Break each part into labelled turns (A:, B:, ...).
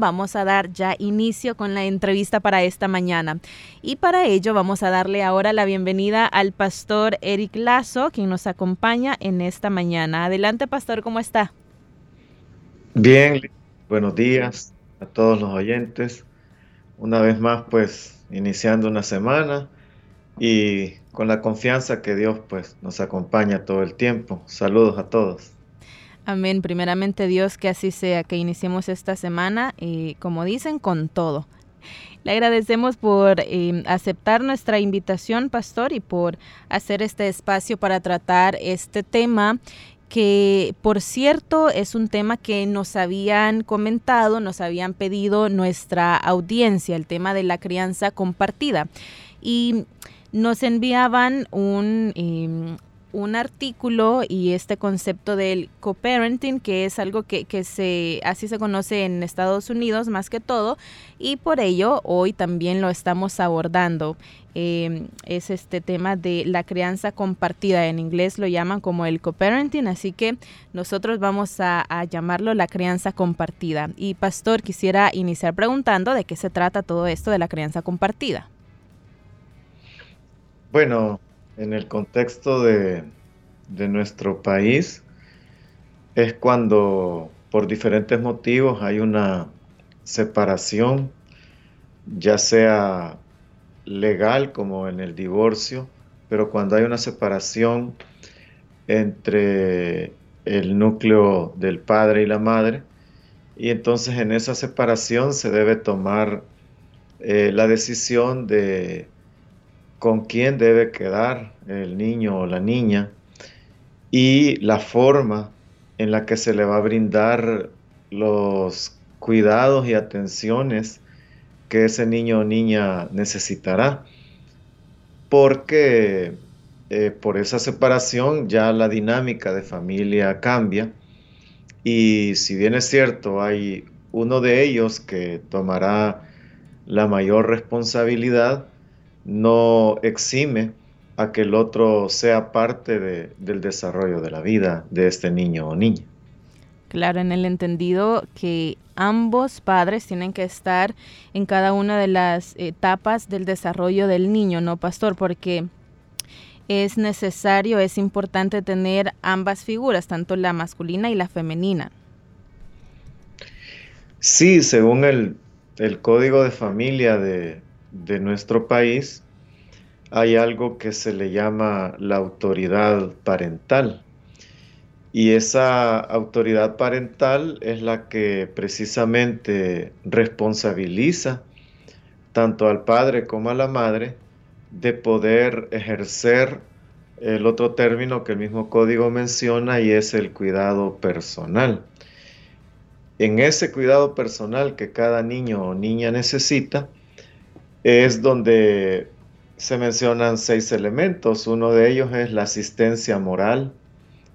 A: Vamos a dar ya inicio con la entrevista para esta mañana. Y para ello vamos a darle ahora la bienvenida al pastor Eric Lazo, quien nos acompaña en esta mañana. Adelante, pastor, ¿cómo está?
B: Bien, buenos días a todos los oyentes. Una vez más, pues, iniciando una semana y con la confianza que Dios, pues, nos acompaña todo el tiempo. Saludos a todos.
A: Amén. Primeramente Dios, que así sea, que iniciemos esta semana, y como dicen, con todo. Le agradecemos por em, aceptar nuestra invitación, pastor, y por hacer este espacio para tratar este tema que por cierto es un tema que nos habían comentado, nos habían pedido nuestra audiencia, el tema de la crianza compartida. Y nos enviaban un, em, un artículo y este concepto del co-parenting, que es algo que, se, así se conoce en Estados Unidos más que todo, y por ello hoy también lo estamos abordando. Em, es este tema de la crianza compartida, en inglés lo llaman como el co-parenting, así que nosotros vamos a llamarlo la crianza compartida. Y Pastor, quisiera iniciar preguntando de qué se trata todo esto de la crianza compartida.
B: Bueno, en el contexto de, nuestro país es cuando por diferentes motivos hay una separación, ya sea legal como en el divorcio, pero cuando hay una separación entre el núcleo del padre y la madre, y entonces en esa separación se debe tomar eh, la decisión de con quién debe quedar el niño o la niña y la forma en la que se le va a brindar los cuidados y atenciones que ese niño o niña necesitará. Porque eh, por esa separación ya la dinámica de familia cambia y si bien es cierto, hay uno de ellos que tomará la mayor responsabilidad, no exime a que el otro sea parte del desarrollo de la vida de este niño o niña.
A: Claro, en el entendido que ambos padres tienen que estar en cada una de las etapas del desarrollo del niño, ¿no, pastor? Porque es necesario, es importante tener ambas figuras, tanto la masculina y la femenina.
B: Sí, según el, el código de familia de, de nuestro país hay algo que se le llama la autoridad parental. Y esa autoridad parental es la que precisamente responsabiliza tanto al padre como a la madre de poder ejercer el otro término que el mismo código menciona y es el cuidado personal. En ese cuidado personal que cada niño o niña necesita, es donde se mencionan seis elementos. Uno de ellos es la asistencia moral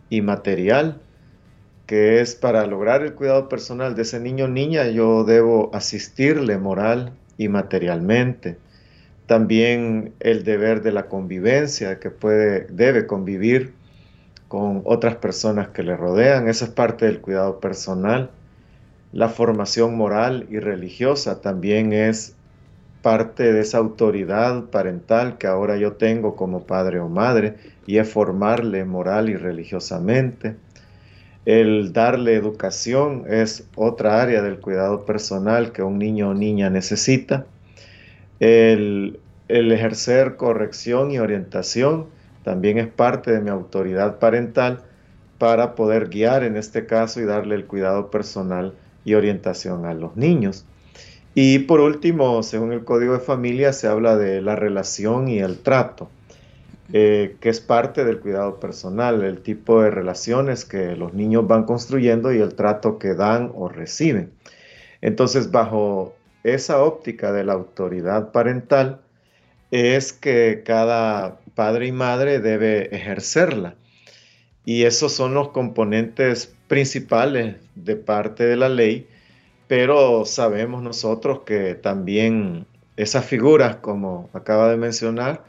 B: y material, que es para lograr el cuidado personal de ese niño o niña, yo debo asistirle moral y materialmente. También el deber de la convivencia, que puede, debe convivir con otras personas que le rodean, esa es parte del cuidado personal. La formación moral y religiosa también es parte de esa autoridad parental que ahora yo tengo como padre o madre y es formarle moral y religiosamente. El darle educación es otra área del cuidado personal que un niño o niña necesita. El, el ejercer corrección y orientación también es parte de mi autoridad parental para poder guiar en este caso y darle el cuidado personal y orientación a los niños. Y por último, según el Código de Familia, se habla de la relación y el trato, eh, que es parte del cuidado personal, el tipo de relaciones que los niños van construyendo y el trato que dan o reciben. Entonces, bajo esa óptica de la autoridad parental es que cada padre y madre debe ejercerla. Y esos son los componentes principales de parte de la ley, pero sabemos nosotros que también esas figuras, como acaba de mencionar,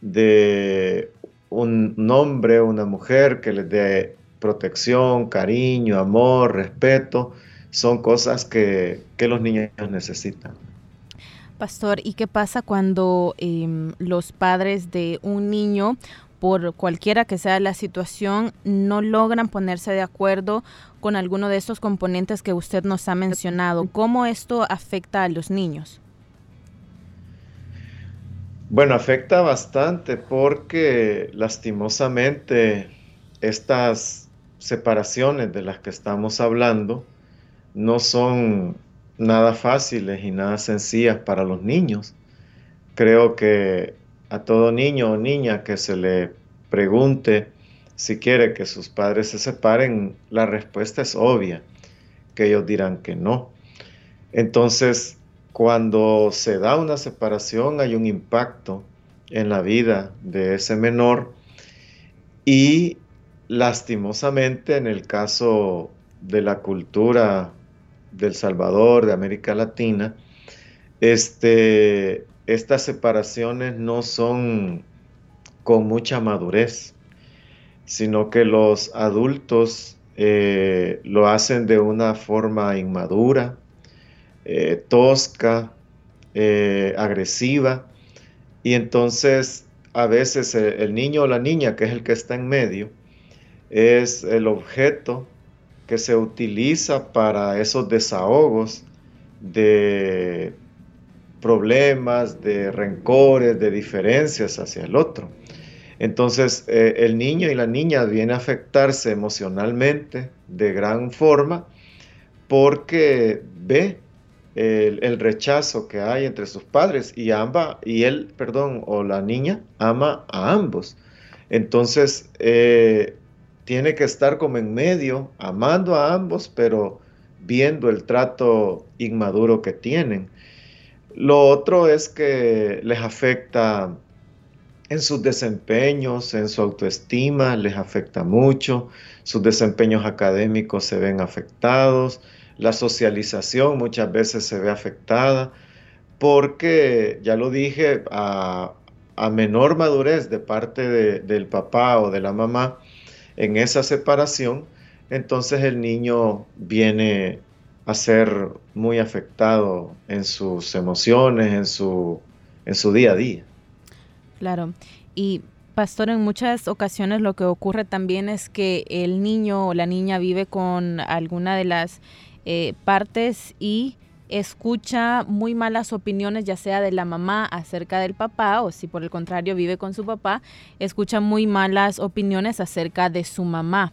B: de un hombre, una mujer que les dé protección, cariño, amor, respeto, son cosas que, los niños necesitan.
A: Pastor, ¿y qué pasa cuando em, los padres de un niño, por cualquiera que sea la situación, no logran ponerse de acuerdo con alguno de estos componentes que usted nos ha mencionado? ¿Cómo esto afecta a los niños?
B: Bueno, afecta bastante porque lastimosamente estas separaciones de las que estamos hablando no son nada fáciles y nada sencillas para los niños. Creo que a todo niño o niña que se le pregunte si quiere que sus padres se separen, la respuesta es obvia, que ellos dirán que no. Entonces, cuando se da una separación hay un impacto en la vida de ese menor y lastimosamente en el caso de la cultura del Salvador, de América Latina, este, estas separaciones no son con mucha madurez, sino que los adultos eh, lo hacen de una forma inmadura, eh, tosca, eh, agresiva, y entonces a veces el, niño o la niña, que es el que está en medio, es el objeto que se utiliza para esos desahogos de problemas, de rencores, de diferencias hacia el otro. Entonces eh, el niño y la niña viene a afectarse emocionalmente de gran forma porque ve el, rechazo que hay entre sus padres y amba, y él, perdón, o la niña ama a ambos. Entonces, eh, tiene que estar como en medio, amando a ambos, pero viendo el trato inmaduro que tienen. Lo otro es que les afecta en sus desempeños, en su autoestima, les afecta mucho, sus desempeños académicos se ven afectados, la socialización muchas veces se ve afectada porque, ya lo dije, a, menor madurez de parte del papá o de la mamá en esa separación, entonces el niño viene a ser muy afectado en sus emociones, en su, en su día a día.
A: Claro. Y Pastor, en muchas ocasiones lo que ocurre también es que el niño o la niña vive con alguna de las eh, partes y escucha muy malas opiniones, ya sea de la mamá acerca del papá, o si por el contrario vive con su papá, escucha muy malas opiniones acerca de su mamá.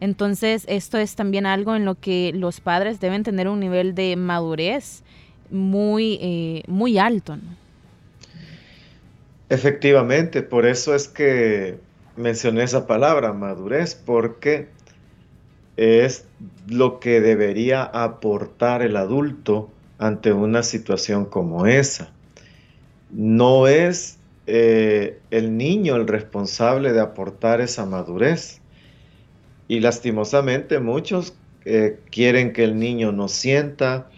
A: Entonces, esto es también algo en lo que los padres deben tener un nivel de madurez muy, eh, muy alto.
B: Efectivamente, por eso es que mencioné esa palabra, madurez, porque es lo que debería aportar el adulto ante una situación como esa. No es eh, el niño el responsable de aportar esa madurez. Y lastimosamente muchos eh, quieren que el niño no sienta,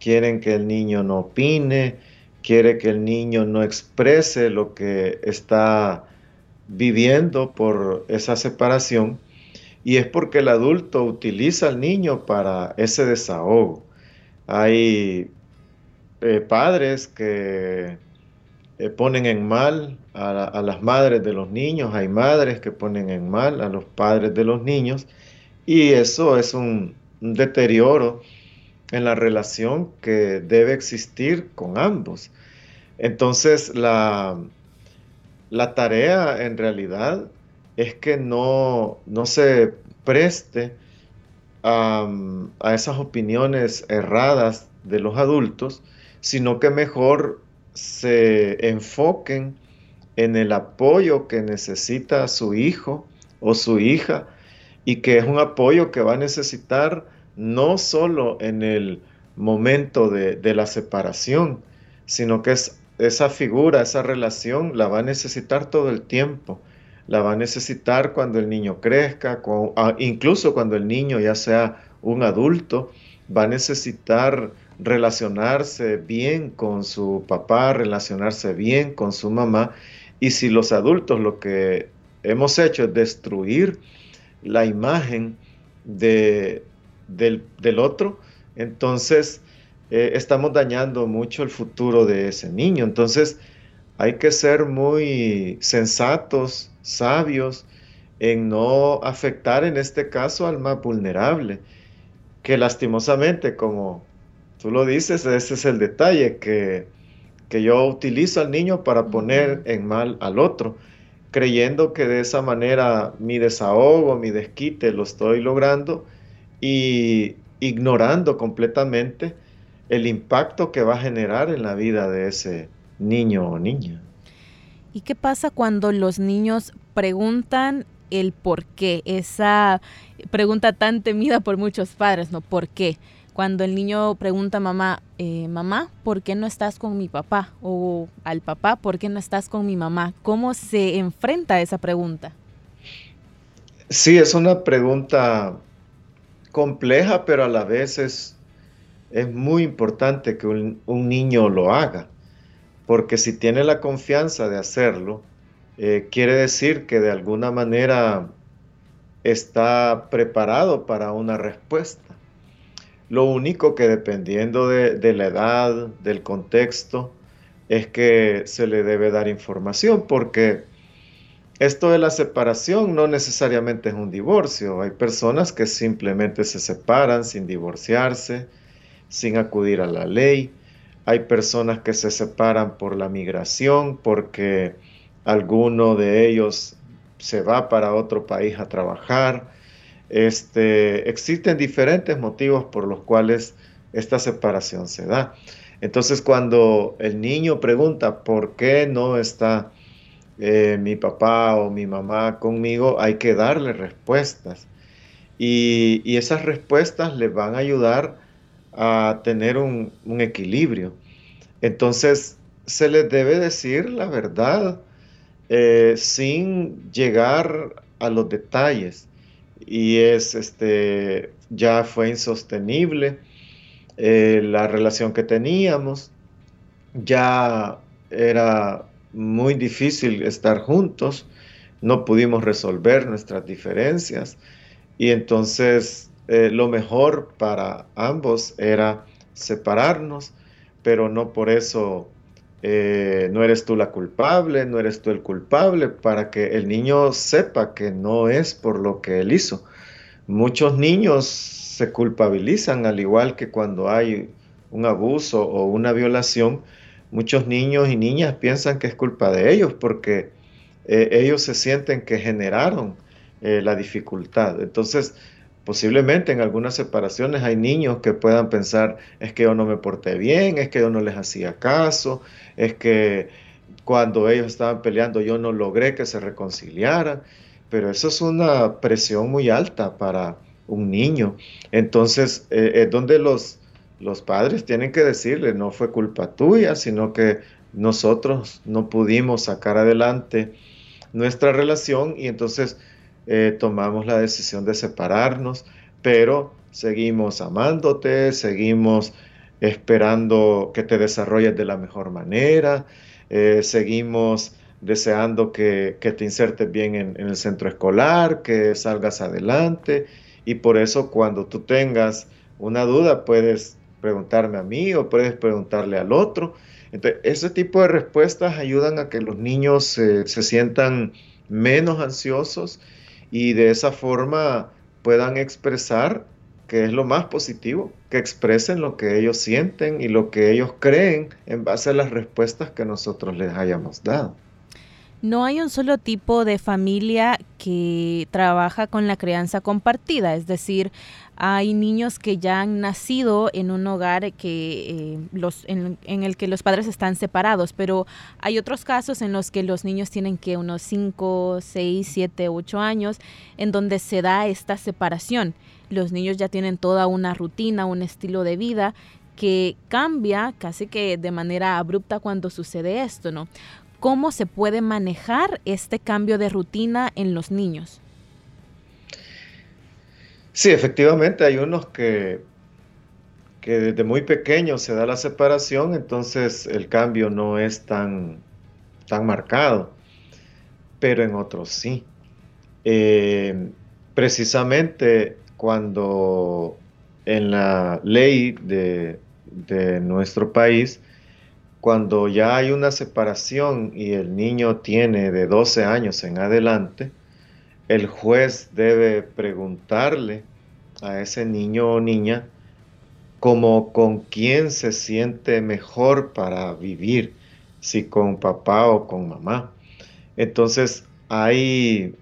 B: quieren que el niño no opine, quiere que el niño no exprese lo que está viviendo por esa separación y es porque el adulto utiliza al niño para ese desahogo. Hay eh, padres que eh, ponen en mal a, las madres de los niños, hay madres que ponen en mal a los padres de los niños y eso es un, deterioro en la relación que debe existir con ambos. Entonces la, la tarea en realidad es que no, no se preste a esas opiniones erradas de los adultos, sino que mejor se enfoquen en el apoyo que necesita su hijo o su hija y que es un apoyo que va a necesitar no solo en el momento de, de la separación, sino que es, esa figura, esa relación la va a necesitar todo el tiempo la va a necesitar cuando el niño crezca, ah, incluso cuando el niño ya sea un adulto, va a necesitar relacionarse bien con su papá, relacionarse bien con su mamá. Y si los adultos lo que hemos hecho es destruir la imagen de, del, otro, entonces eh, estamos dañando mucho el futuro de ese niño. Entonces hay que ser muy sensatos sabios en no afectar en este caso al más vulnerable, que lastimosamente, como tú lo dices, ese es el detalle, que, que yo utilizo al niño para poner en mal al otro, creyendo que de esa manera mi desahogo, mi desquite lo estoy logrando y ignorando completamente el impacto que va a generar en la vida de ese niño o niña.
A: ¿Y qué pasa cuando los niños preguntan el por qué? Esa pregunta tan temida por muchos padres, ¿no? ¿Por qué? Cuando el niño pregunta a mamá, eh, mamá, ¿por qué no estás con mi papá? O al papá, ¿por qué no estás con mi mamá? ¿Cómo se enfrenta a esa pregunta?
B: Sí, es una pregunta compleja, pero a la vez es, es muy importante que un niño lo haga porque si tiene la confianza de hacerlo, eh, quiere decir que de alguna manera está preparado para una respuesta. Lo único que dependiendo de, la edad, del contexto, es que se le debe dar información, porque esto de la separación no necesariamente es un divorcio. Hay personas que simplemente se separan sin divorciarse, sin acudir a la ley hay personas que se separan por la migración porque alguno de ellos se va para otro país a trabajar. Este, existen diferentes motivos por los cuales esta separación se da. Entonces cuando el niño pregunta por qué no está eh, mi papá o mi mamá conmigo, hay que darle respuestas. Y, y esas respuestas le van a ayudar a tener un, equilibrio. Entonces, se les debe decir la verdad eh, sin llegar a los detalles. Y es, este, ya fue insostenible eh, la relación que teníamos, ya era muy difícil estar juntos, no pudimos resolver nuestras diferencias y entonces eh, lo mejor para ambos era separarnos, pero no por eso eh, no eres tú la culpable, no eres tú el culpable, para que el niño sepa que no es por lo que él hizo. Muchos niños se culpabilizan, al igual que cuando hay un abuso o una violación, muchos niños y niñas piensan que es culpa de ellos porque eh, ellos se sienten que generaron la dificultad. Entonces, Posiblemente en algunas separaciones hay niños que puedan pensar, es que yo no me porté bien, es que yo no les hacía caso, es que cuando ellos estaban peleando yo no logré que se reconciliaran, pero eso es una presión muy alta para un niño. Entonces eh, es donde los, los padres tienen que decirle, no fue culpa tuya, sino que nosotros no pudimos sacar adelante nuestra relación y entonces eh, tomamos la decisión de separarnos, pero seguimos amándote, seguimos esperando que te desarrolles de la mejor manera, eh, seguimos deseando que, te insertes bien en, el centro escolar, que salgas adelante, y por eso cuando tú tengas una duda puedes preguntarme a mí o puedes preguntarle al otro. Entonces, ese tipo de respuestas ayudan a que los niños se sientan menos ansiosos y de esa forma puedan expresar que es lo más positivo, que expresen lo que ellos sienten y lo que ellos creen en base a las respuestas que nosotros les hayamos dado.
A: No hay un solo tipo de familia que trabaja con la crianza compartida, es decir, hay niños que ya han nacido en un hogar que, eh, los, en, el que los padres están separados, pero hay otros casos en los que los niños tienen que unos 5, 6, 7, 8 años, en donde se da esta separación. Los niños ya tienen toda una rutina, un estilo de vida que cambia casi que de manera abrupta cuando sucede esto, ¿no? ¿Cómo se puede manejar este cambio de rutina en los niños?
B: Sí, efectivamente hay unos que, que desde muy pequeños se da la separación, entonces el cambio no es tan, tan marcado, pero en otros sí. Eh, precisamente cuando en la ley de, de nuestro país, cuando ya hay una separación y el niño tiene de 12 años en adelante, el juez debe preguntarle a ese niño o niña como con quién se siente mejor para vivir, si con papá o con mamá. Entonces hay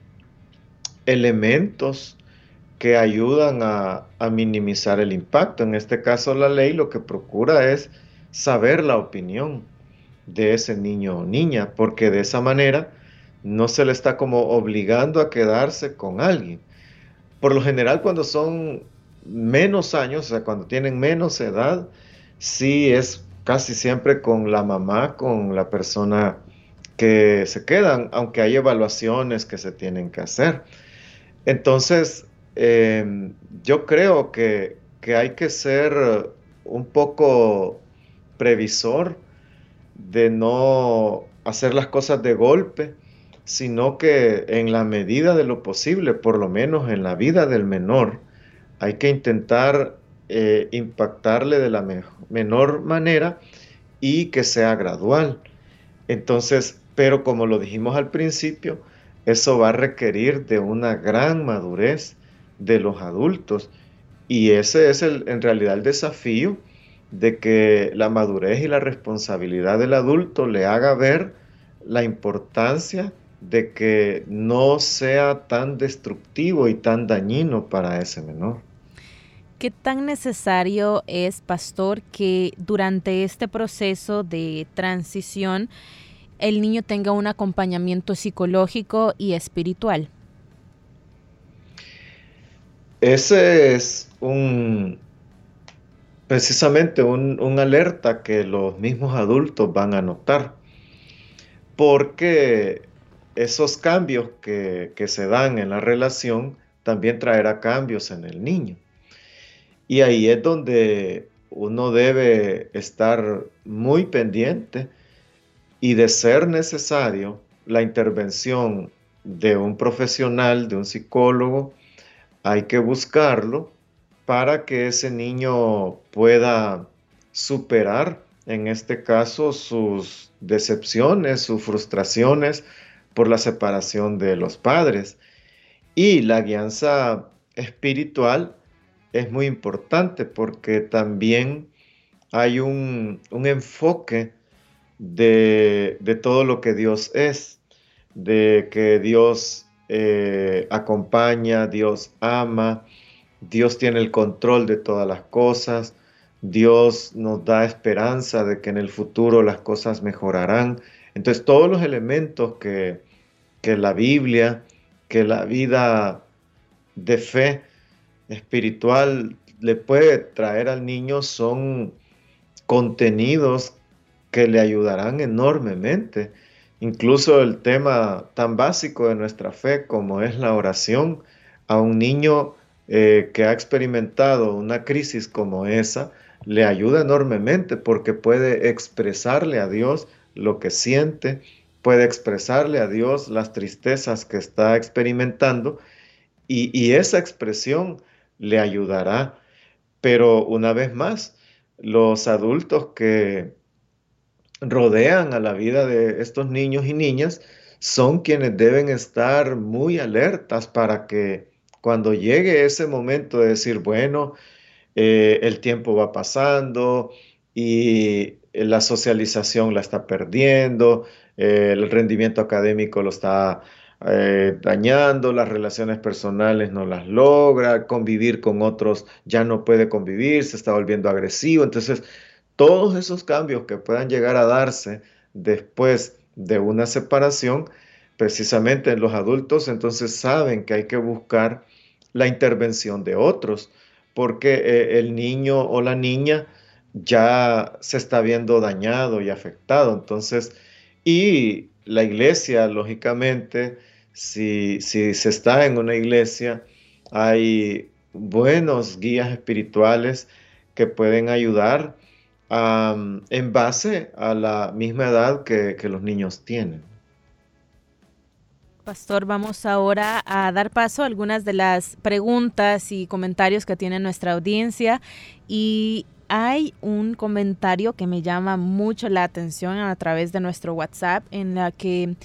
B: elementos que ayudan a, minimizar el impacto. En este caso la ley lo que procura es saber la opinión de ese niño o niña, porque de esa manera no se le está como obligando a quedarse con alguien. Por lo general, cuando son menos años, o sea, cuando tienen menos edad, sí es casi siempre con la mamá, con la persona que se quedan, aunque hay evaluaciones que se tienen que hacer. Entonces, em, yo creo que, que hay que ser un poco previsor de no hacer las cosas de golpe, sino que en la medida de lo posible, por lo menos en la vida del menor, hay que intentar eh, impactarle de la menor manera y que sea gradual. Entonces, pero como lo dijimos al principio, eso va a requerir de una gran madurez de los adultos y ese es el, en realidad el desafío de que la madurez y la responsabilidad del adulto le haga ver la importancia de que no sea tan destructivo y tan dañino para ese menor.
A: ¿Qué tan necesario es, pastor, que durante este proceso de transición el niño tenga un acompañamiento psicológico y espiritual?
B: Ese es un precisamente un, alerta que los mismos adultos van a notar, porque esos cambios que, que se dan en la relación también traerá cambios en el niño. Y ahí es donde uno debe estar muy pendiente y de ser necesario la intervención de un profesional, de un psicólogo, hay que buscarlo para que ese niño pueda superar, en este caso, sus decepciones, sus frustraciones por la separación de los padres. Y la guianza espiritual es muy importante porque también hay un, enfoque de, todo lo que Dios es, de que Dios eh, acompaña, Dios ama, Dios tiene el control de todas las cosas, Dios nos da esperanza de que en el futuro las cosas mejorarán. Entonces todos los elementos que, que la Biblia, que la vida de fe, espiritual le puede traer al niño son contenidos que le ayudarán enormemente. Incluso el tema tan básico de nuestra fe como es la oración a un niño eh, que ha experimentado una crisis como esa, le ayuda enormemente porque puede expresarle a Dios lo que siente, puede expresarle a Dios las tristezas que está experimentando y, esa expresión le ayudará. Pero una vez más, los adultos que rodean a la vida de estos niños y niñas son quienes deben estar muy alertas para que cuando llegue ese momento de decir, bueno, eh, el tiempo va pasando y la socialización la está perdiendo, el rendimiento académico lo está eh, dañando, las relaciones personales no las logra, convivir con otros ya no puede convivir, se está volviendo agresivo. Entonces, todos esos cambios que puedan llegar a darse después de una separación, precisamente en los adultos, entonces saben que hay que buscar la intervención de otros, porque eh, el niño o la niña ya se está viendo dañado y afectado. Entonces, y la iglesia, lógicamente, si, si se está en una iglesia, hay buenos guías espirituales que pueden ayudar en base a la misma edad que, que los niños tienen.
A: Pastor, vamos ahora a dar paso a algunas de las preguntas y comentarios que tiene nuestra audiencia. Y hay un comentario que me llama mucho la atención a través de nuestro WhatsApp en la que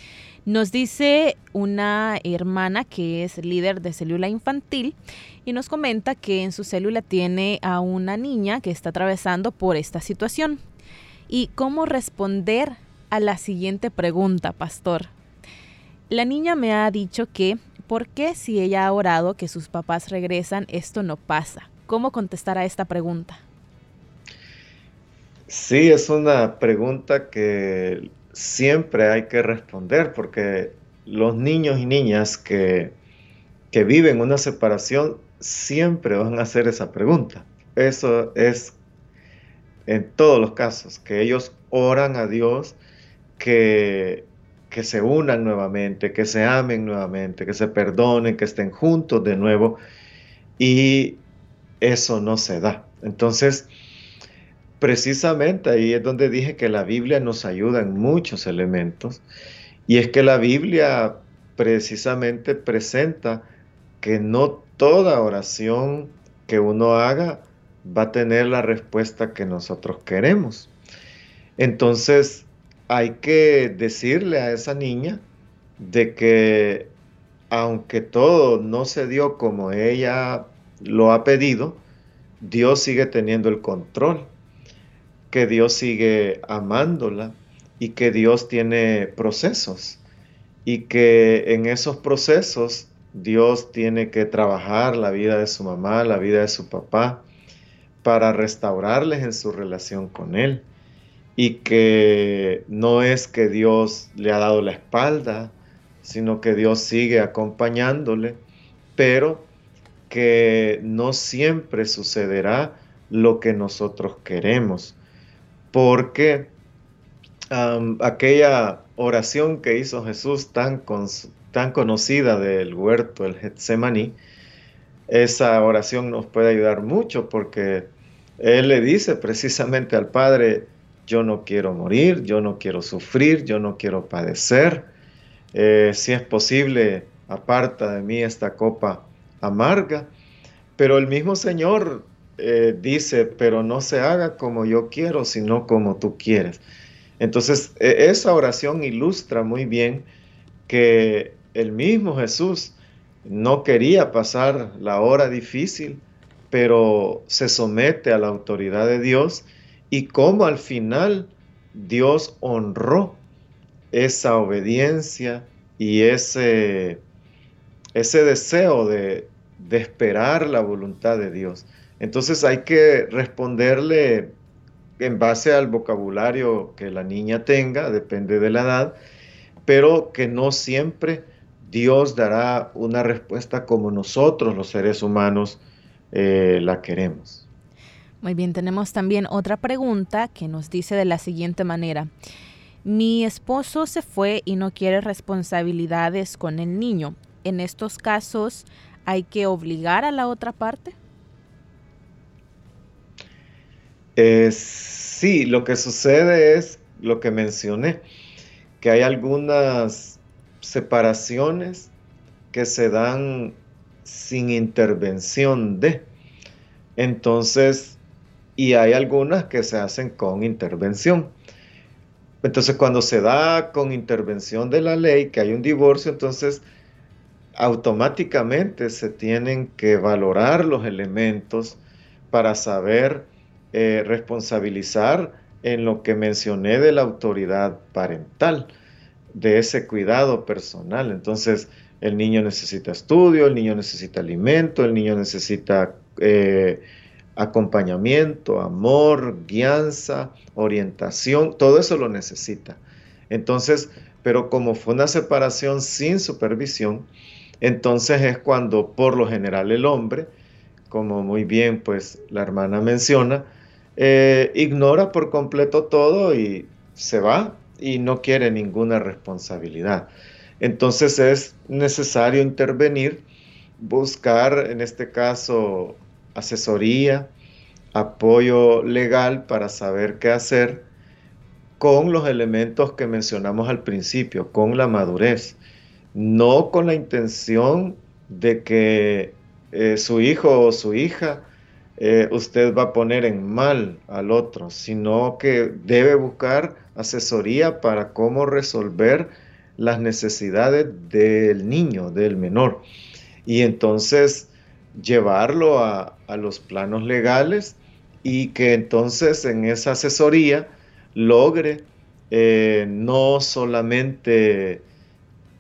A: nos dice una hermana que es líder de célula infantil y nos comenta que en su célula tiene a una niña que está atravesando por esta situación. ¿Y cómo responder a la siguiente pregunta, pastor? La niña me ha dicho que, ¿por qué si ella ha orado que sus papás regresan, esto no pasa? ¿Cómo contestar a esta pregunta?
B: Sí, es una pregunta que siempre hay que responder porque los niños y niñas que, que viven una separación siempre van a hacer esa pregunta. Eso es en todos los casos, que ellos oran a Dios que, que se unan nuevamente, que se amen nuevamente, que se perdonen, que estén juntos de nuevo. Y eso no se da. Entonces, precisamente ahí es donde dije que la Biblia nos ayuda en muchos elementos y es que la Biblia precisamente presenta que no toda oración que uno haga va a tener la respuesta que nosotros queremos. Entonces hay que decirle a esa niña de que aunque todo no se dio como ella lo ha pedido, Dios sigue teniendo el control que Dios sigue amándola y que Dios tiene procesos y que en esos procesos Dios tiene que trabajar la vida de su mamá, la vida de su papá, para restaurarles en su relación con Él. Y que no es que Dios le ha dado la espalda, sino que Dios sigue acompañándole, pero que no siempre sucederá lo que nosotros queremos porque aquella oración que hizo Jesús tan, tan conocida del huerto, el Getsemaní, esa oración nos puede ayudar mucho porque Él le dice precisamente al Padre, yo no quiero morir, yo no quiero sufrir, yo no quiero padecer. Eh, si es posible, aparta de mí esta copa amarga. Pero el mismo Señor eh, dice, pero no se haga como yo quiero, sino como tú quieres. Entonces, e, esa oración ilustra muy bien que el mismo Jesús no quería pasar la hora difícil, pero se somete a la autoridad de Dios y como al final Dios honró esa obediencia y ese, ese deseo de, de esperar la voluntad de Dios. Entonces hay que responderle en base al vocabulario que la niña tenga, depende de la edad, pero que no siempre Dios dará una respuesta como nosotros los seres humanos eh, la queremos.
A: Muy bien, tenemos también otra pregunta que nos dice de la siguiente manera. Mi esposo se fue y no quiere responsabilidades con el niño. En estos casos, ¿hay que obligar a la otra parte?
B: Eh, sí, lo que sucede es lo que mencioné, que hay algunas separaciones que se dan sin intervención de. Entonces, y hay algunas que se hacen con intervención. Entonces, cuando se da con intervención de la ley, que hay un divorcio, entonces automáticamente se tienen que valorar los elementos para saber eh, responsabilizar en lo que mencioné de la autoridad parental, de ese cuidado personal. Entonces, el niño necesita estudio, el niño necesita alimento, el niño necesita eh, acompañamiento, amor, guianza, orientación, todo eso lo necesita. Entonces, pero como fue una separación sin supervisión, entonces es cuando por lo general el hombre, como muy bien pues la hermana menciona, eh, ignora por completo todo y se va y no quiere ninguna responsabilidad. Entonces es necesario intervenir, buscar en este caso asesoría, apoyo legal para saber qué hacer con los elementos que mencionamos al principio, con la madurez, no con la intención de que eh, su hijo o su hija eh, usted va a poner en mal al otro, sino que debe buscar asesoría para cómo resolver las necesidades del niño, del menor. Y entonces llevarlo a, los planos legales y que entonces en esa asesoría logre eh, no solamente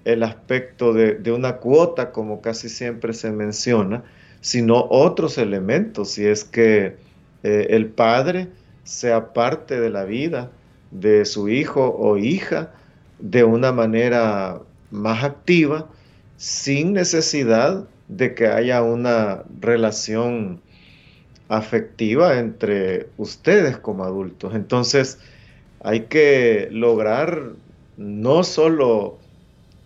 B: el aspecto de, una cuota, como casi siempre se menciona, sino otros elementos, si es que eh, el padre sea parte de la vida de su hijo o hija de una manera más activa, sin necesidad de que haya una relación afectiva entre ustedes como adultos. Entonces, hay que lograr no solo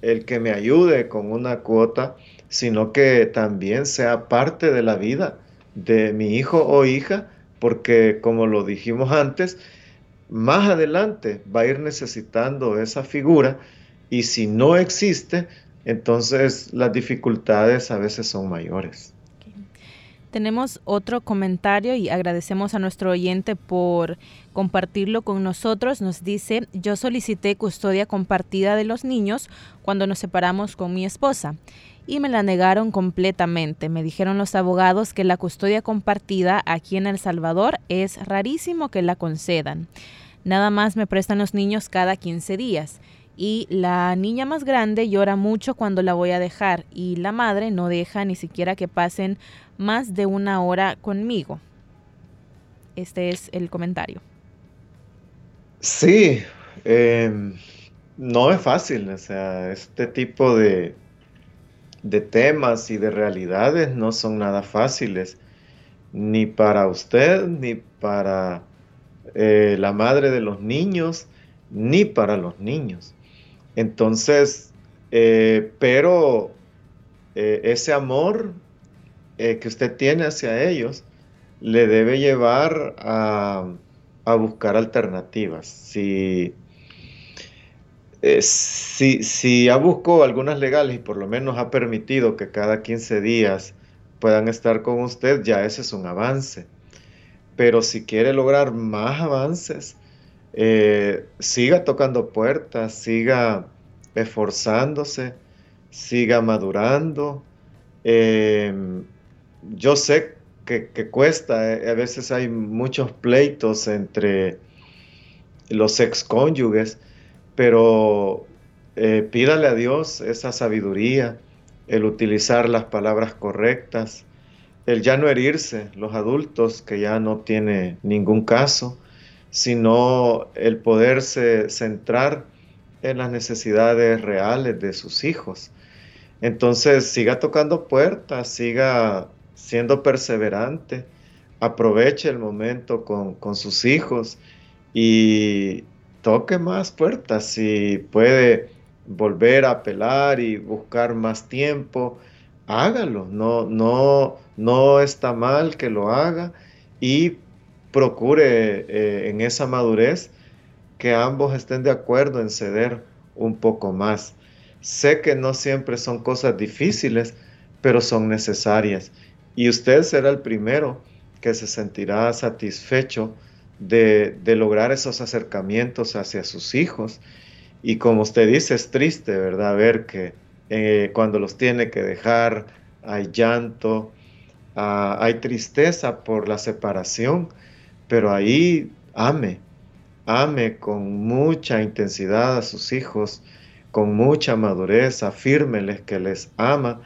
B: el que me ayude con una cuota, sino que también sea parte de la vida de mi hijo o hija, porque como lo dijimos antes, más adelante va a ir necesitando esa figura y si no existe, entonces las dificultades a veces son mayores.
A: Tenemos otro comentario y agradecemos a nuestro oyente por compartirlo con nosotros. Nos dice, yo solicité custodia compartida de los niños cuando nos separamos con mi esposa y me la negaron completamente. Me dijeron los abogados que la custodia compartida aquí en El Salvador es rarísimo que la concedan. Nada más me prestan los niños cada 15 días y la niña más grande llora mucho cuando la voy a dejar y la madre no deja ni siquiera que pasen más de una hora conmigo. Este es el comentario.
B: Sí, em, no es fácil, o sea, este tipo de, de temas y de realidades no son nada fáciles, ni para usted, ni para eh, la madre de los niños, ni para los niños. Entonces, eh, pero eh, ese amor eh, que usted tiene hacia ellos le debe llevar a, buscar alternativas. Si, si, si, buscó algunas legales y por lo menos ha permitido que cada 15 días puedan estar con usted, ya ese es un avance. Pero si quiere lograr más avances, eh, siga tocando puertas, siga esforzándose, siga madurando. Yo sé que, cuesta, eh, a veces hay muchos pleitos entre los excónyuges, pero eh, pídale a Dios esa sabiduría, el utilizar las palabras correctas, el ya no herirse, los adultos que ya no tiene ningún caso, sino el poderse centrar en las necesidades reales de sus hijos. Entonces siga tocando puertas, siga siendo perseverante, aproveche el momento con, sus hijos y toque más puertas. Si puede volver a apelar y buscar más tiempo, hágalo. No, no, no está mal que lo haga y procure eh, en esa madurez que ambos estén de acuerdo en ceder un poco más. Sé que no siempre son cosas difíciles, pero son necesarias y usted será el primero que se sentirá satisfecho de, lograr esos acercamientos hacia sus hijos. Y como usted dice, es triste, ¿verdad? Ver que eh, cuando los tiene que dejar hay llanto, ah, hay tristeza por la separación, pero ahí ame, ame con mucha intensidad a sus hijos, con mucha madurez, afírmeles que les ama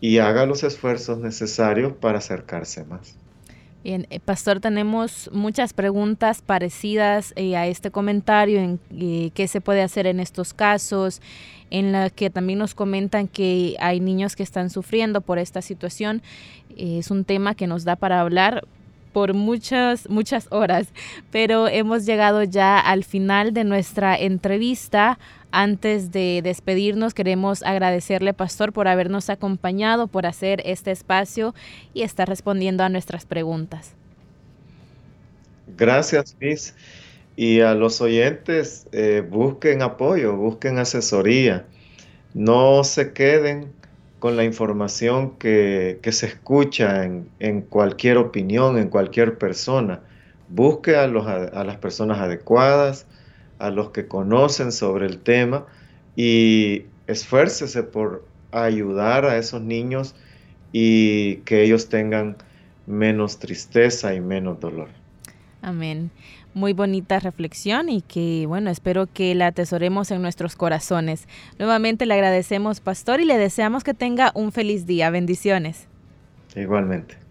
B: y haga los esfuerzos necesarios para acercarse más.
A: Bien, eh, Pastor, tenemos muchas preguntas parecidas eh, a este comentario en eh, qué se puede hacer en estos casos, en la que también nos comentan que hay niños que están sufriendo por esta situación. es un tema que nos da para hablar por muchas, muchas horas, pero hemos llegado ya al final de nuestra entrevista. Antes de despedirnos, queremos agradecerle, Pastor, por habernos acompañado, por hacer este espacio y estar respondiendo a nuestras preguntas.
B: Gracias, Liz. Y a los oyentes, eh, busquen apoyo, busquen asesoría. No se queden con la información que, se escucha en, cualquier opinión, en cualquier persona. Busque a, a las personas adecuadas, a los que conocen sobre el tema y esfuércese por ayudar a esos niños y que ellos tengan menos tristeza y menos dolor.
A: Amén muy bonita reflexión y que, bueno, espero que la atesoremos en nuestros corazones. Nuevamente le agradecemos, pastor, y le deseamos que tenga un feliz día. Bendiciones.
B: Igualmente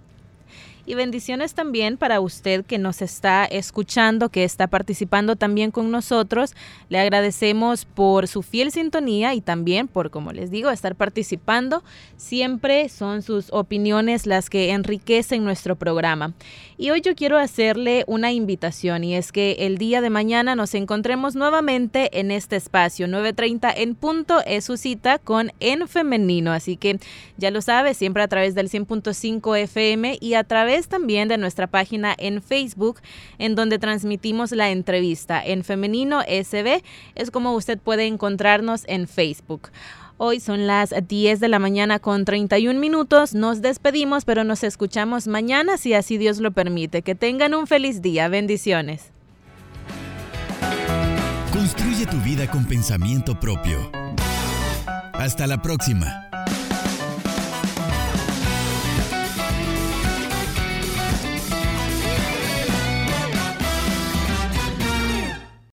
A: y bendiciones también para usted que nos está escuchando, que está participando también con nosotros. Le agradecemos por su fiel sintonía y también por, como les digo, estar participando. Siempre son sus opiniones las que enriquecen nuestro programa. Y hoy yo quiero hacerle una invitación y es que el día de mañana nos encontremos nuevamente en este espacio. 9.30 en punto es su cita con En Femenino. Así que ya lo sabe, siempre a través del 100.5 FM y a través también de nuestra página en Facebook, en donde transmitimos la entrevista. En Femenino SB es como usted puede encontrarnos en Facebook. Hoy son las 10 de la mañana con 31 minutos. Nos despedimos, pero nos escuchamos mañana si así Dios lo permite. Que tengan un feliz día. Bendiciones.
C: Construye tu vida con pensamiento propio. Hasta la próxima.